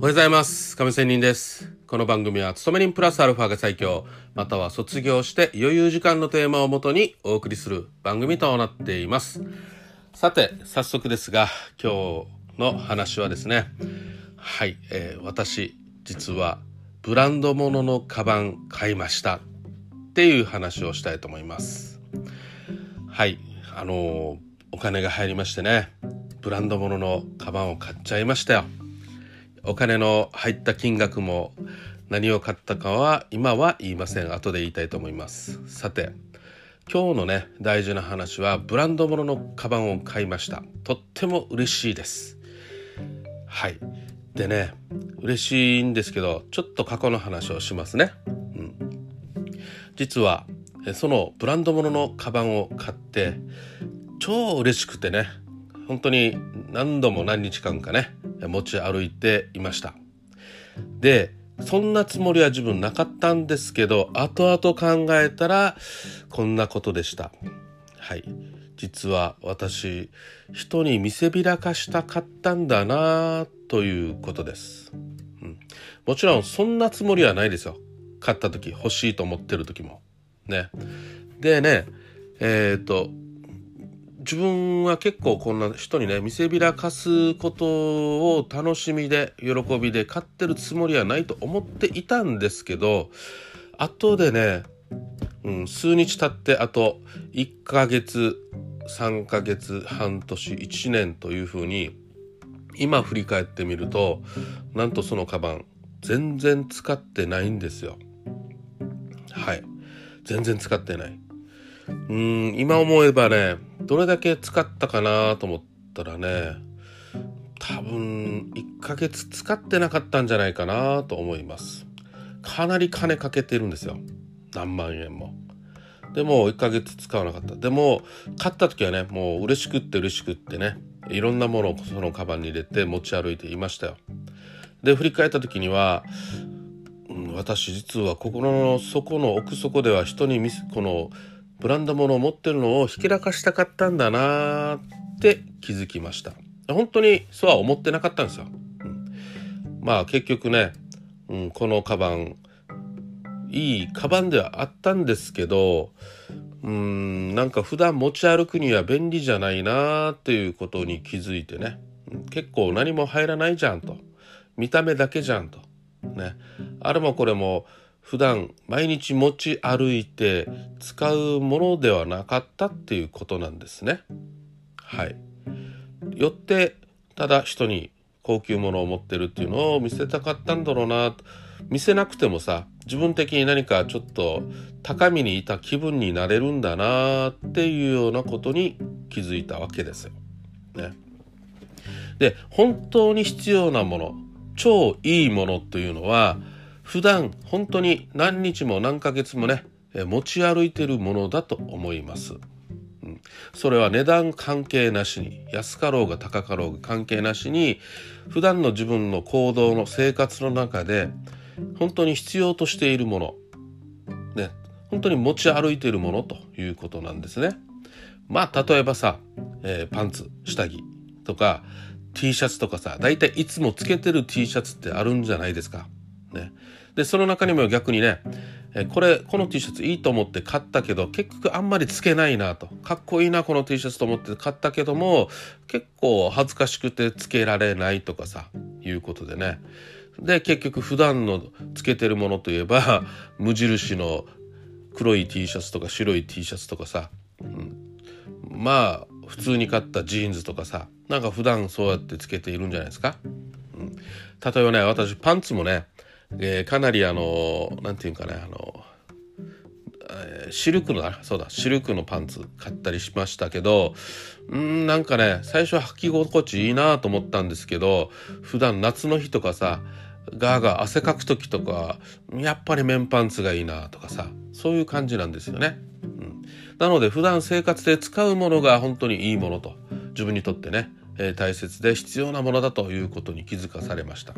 おはようございます。亀仙人です。この番組は勤め人プラスアルファが最強。または卒業して余裕時間のテーマをもとにお送りする番組となっています。さて早速ですが今日の話はですね。はい、えー、私実はブランド物のカバン買いましたっていう話をしたいと思います。はい。あのー、お金が入りましてね。ブランド物のカバンを買っちゃいましたよ。お金の入った金額も何を買ったかは今は言いません。後で言いたいと思います。さて今日のね大事な話はブランド物のカバンを買いました。とっても嬉しいです。はい。でね嬉しいんですけどちょっと過去の話をしますね、うん、実はそのブランド物のカバンを買って超嬉しくてね本当に何度も何日間かね持ち歩いていました。でそんなつもりは自分なかったんですけど後々考えたらこんなことでした。はい。実は私人に見せびらかしたかったんだなということです、うん、もちろんそんなつもりはないですよ。買った時欲しいと思ってる時も。ね。でねえっ、ー、と自分は結構こんな人にね見せびらかすことを楽しみで喜びで買ってるつもりはないと思っていたんですけど後でね、うん、数日経ってあと1ヶ月3ヶ月半年1年というふうに今振り返ってみるとなんとそのカバン全然使ってないんですよ。はい。全然使ってない。うん今思えばねどれだけ使ったかなと思ったらね多分1ヶ月使ってなかったんじゃないかなと思います。かなり金かけてるんですよ。何万円も。でも1ヶ月使わなかった。でも買った時はねもう嬉しくって嬉しくってねいろんなものをそのカバンに入れて持ち歩いていましたよ。で振り返った時にはうん私実は心の底の奥底では人に見せこのブランド物を持ってるのをひけらかしたかったんだなって気づきました。本当にそうは思ってなかったんですよ、うん、まあ結局ね、うん、このカバンいいカバンではあったんですけどうんなんか普段持ち歩くには便利じゃないなっていうことに気づいてね。結構何も入らないじゃんと。見た目だけじゃんと。ね。あれもこれも普段毎日持ち歩いて使うものではなかったっていうことなんですね。はい。よってただ人に高級物を持ってるっていうのを見せたかったんだろうな見せなくてもさ自分的に何かちょっと高みにいた気分になれるんだなっていうようなことに気づいたわけですよ。ね。で本当に必要なもの超いいものというのは普段本当に何日も何ヶ月もね持ち歩いてるものだと思います。それは値段関係なしに安かろうが高かろうが関係なしに普段の自分の行動の生活の中で本当に必要としているものね本当に持ち歩いているものということなんですね。まあ例えばさ、えー、パンツ下着とか T シャツとかさ大体いつもつけてる T シャツってあるんじゃないですか。ね、でその中にも逆にねえこれこの T シャツいいと思って買ったけど結局あんまりつけないなと。かっこいいなこの T シャツと思って買ったけども結構恥ずかしくてつけられないとかさいうことでね。で結局普段のつけてるものといえば 無印の黒い T シャツとか白い T シャツとかさ、うん、まあ普通に買ったジーンズとかさなんか普段そうやってつけているんじゃないですか、うん、例えばね私パンツもねえー、かなりあの何て言うんかねあの、えー、シルクのそうだシルクのパンツ買ったりしましたけどうんなんかね最初は履き心地いいなと思ったんですけど普段夏の日とかさガーガー汗かく時とかやっぱり綿パンツがいいなとかさそういう感じなんですよね。うん、なので普段生活で使うものが本当にいいものと自分にとってね、えー、大切で必要なものだということに気づかされました。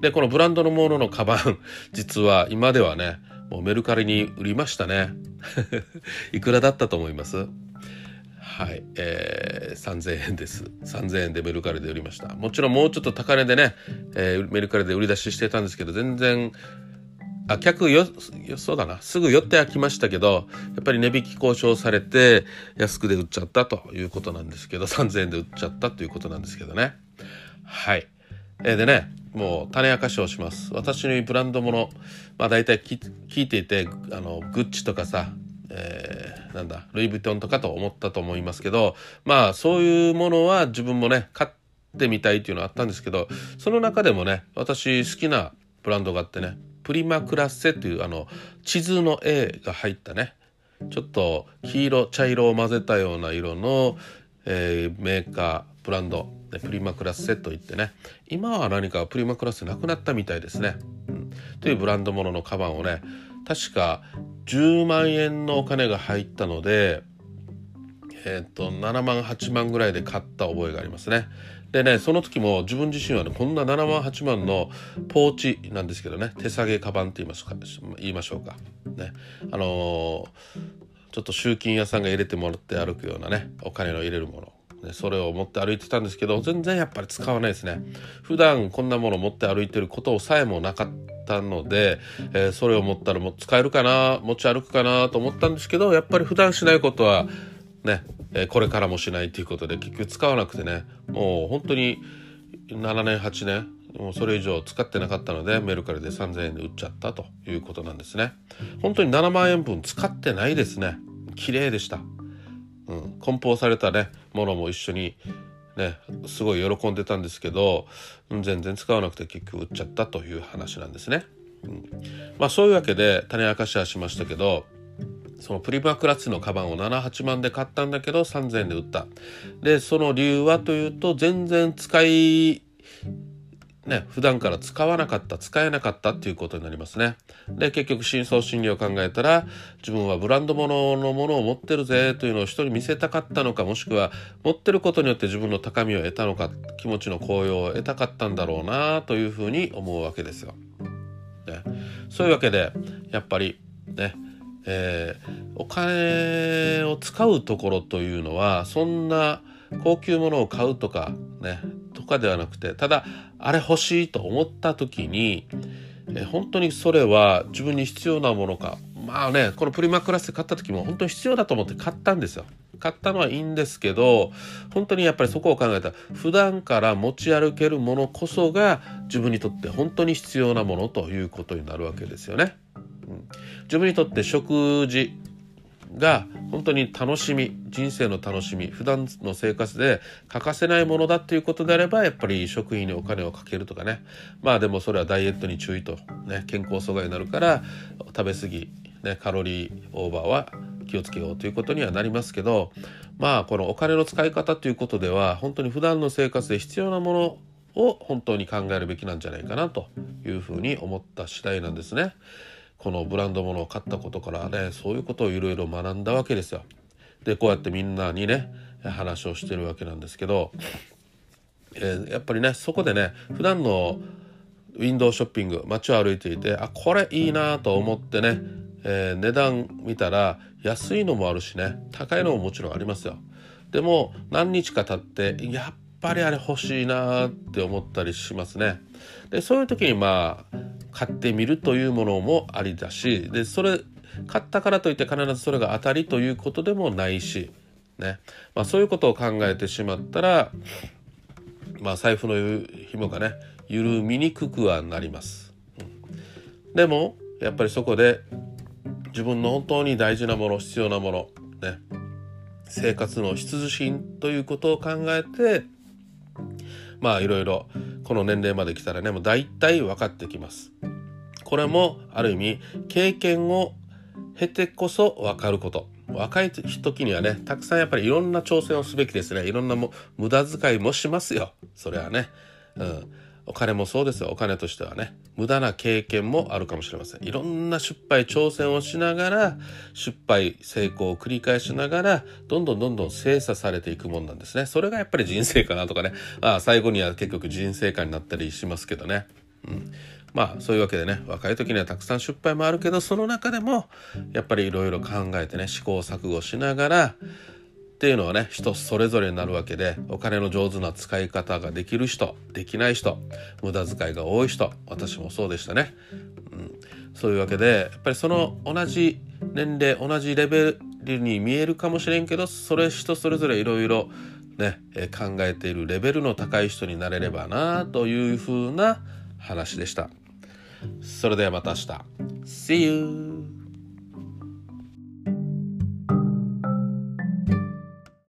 で、このブランドのもののカバン、実は今ではね、もうメルカリに売りましたね。いくらだったと思います？はい、えー、3000円です。3000円でメルカリで売りました。もちろんもうちょっと高値でね、えー、メルカリで売り出ししてたんですけど、全然、あ、客よ、そうだな。すぐ寄ってはきましたけど、やっぱり値引き交渉されて、安くで売っちゃったということなんですけど、3000円で売っちゃったということなんですけどね。はい。えー、でね、もう種明かしをします。私のブランドもの、まあ大体聞いていて、あの、グッチとかさ、えー、なんだ、ルイ・ヴィトンとかと思ったと思いますけど、まあそういうものは自分もね、買ってみたいっていうのはあったんですけど、その中でもね、私好きなブランドがあってね、プリマクラッセっていうあの、地図の絵が入ったね、ちょっと黄色、茶色を混ぜたような色の、えー、メーカー、ブランド、プリマクラッセといってね今は何かプリマクラッセなくなったみたいですね、うん、というブランドもののカバンをね確か10万円のお金が入ったのでえっ、ー、と7万8万ぐらいで買った覚えがありますね。でねその時も自分自身はねこんな7万8万のポーチなんですけどね手提げカバンって言いますか言いましょうか。ね。あのー、ちょっと集金屋さんが入れてもらって歩くようなねお金の入れるもの、それを持って歩いてたんですけど全然やっぱり使わないですね。普段こんなもの持って歩いてることさえもなかったので、えー、それを持ったらもう使えるかな持ち歩くかなと思ったんですけどやっぱり普段しないことはね、えー、これからもしないということで結局使わなくてねもう本当に7年8年もうそれ以上使ってなかったのでメルカリで3000円で売っちゃったということなんですね。本当に7万円分使ってないですね。綺麗でした。うん、梱包されたねものも一緒にねすごい喜んでたんですけど、全然使わなくて結局売っちゃったという話なんですね。うん、まあそういうわけで種明かしはしましたけどそのプリマクラッツのカバンを78万で買ったんだけど3000円で売った。でその理由はというと全然使いね、普段から使わなかった、使えなかったっていうことになりますね。で、結局、深層心理を考えたら、自分はブランド物のものを持ってるぜというのを人に見せたかったのか、もしくは、持ってることによって自分の高みを得たのか、気持ちの高揚を得たかったんだろうなというふうに思うわけですよ。ね、そういうわけで、やっぱり、ね、えー、お金を使うところというのは、そんな高級物を買うとか、ね、かではなくてただあれ欲しいと思った時にえ本当にそれは自分に必要なものかまあねこのプリマクラスで買った時も本当に必要だと思って買ったんですよ。買ったのはいいんですけど本当にやっぱりそこを考えたら普段から持ち歩けるものこそが自分にとって本当に必要なものということになるわけですよね。うん、自分にとって食事が本当に楽しみ人生の楽しみ普段の生活で欠かせないものだっていうことであればやっぱり食品にお金をかけるとかねまあでもそれはダイエットに注意と、ね、健康阻害になるから食べ過ぎ、ね、カロリーオーバーは気をつけようということにはなりますけどまあこのお金の使い方ということでは本当に普段の生活で必要なものを本当に考えるべきなんじゃないかなというふうに思った次第なんですね。このブランド物を買ったことからねそういうことをいろいろ学んだわけですよ。でこうやってみんなにね話をしてるわけなんですけど、えー、やっぱりねそこでね普段のウィンドウショッピング街を歩いていてあこれいいなと思ってね、えー、値段見たら安いのもあるしね高いのももちろんありますよ。でも何日か経ってやっぱりあれ欲しいなって思ったりしますね。でそういう時にまあ買ってみるというものもありだしでそれ買ったからといって必ずそれが当たりということでもないし、ね。まあ、そういうことを考えてしまったら、まあ、財布の紐がね緩みにくくはなります。でもやっぱりそこで自分の本当に大事なもの必要なものね。生活の必需品ということを考えてまあいろいろこの年齢まで来たらねもう大体分かってきます。これもある意味経験を経てこそ分かること。若い時にはねたくさんやっぱりいろんな挑戦をすべきですねいろんなも無駄遣いもしますよそれはね。うんお金もそうですよ。お金としてはね。無駄な経験もあるかもしれません。いろんな失敗挑戦をしながら失敗成功を繰り返しながらどんどんどんどん精査されていくもんなんですね。それがやっぱり人生かなとかね。あ最後には結局人生観になったりしますけどね。うん。まあそういうわけでね若い時にはたくさん失敗もあるけどその中でもやっぱりいろいろ考えてね試行錯誤しながらっていうのはね人それぞれになるわけでお金の上手な使い方ができる人できない人無駄遣いが多い人私もそうでしたね、うん、そういうわけでやっぱりその同じ年齢同じレベルに見えるかもしれんけどそれ人それぞれいろいろね考えているレベルの高い人になれればなというふうな話でした。それではまた明日。See you!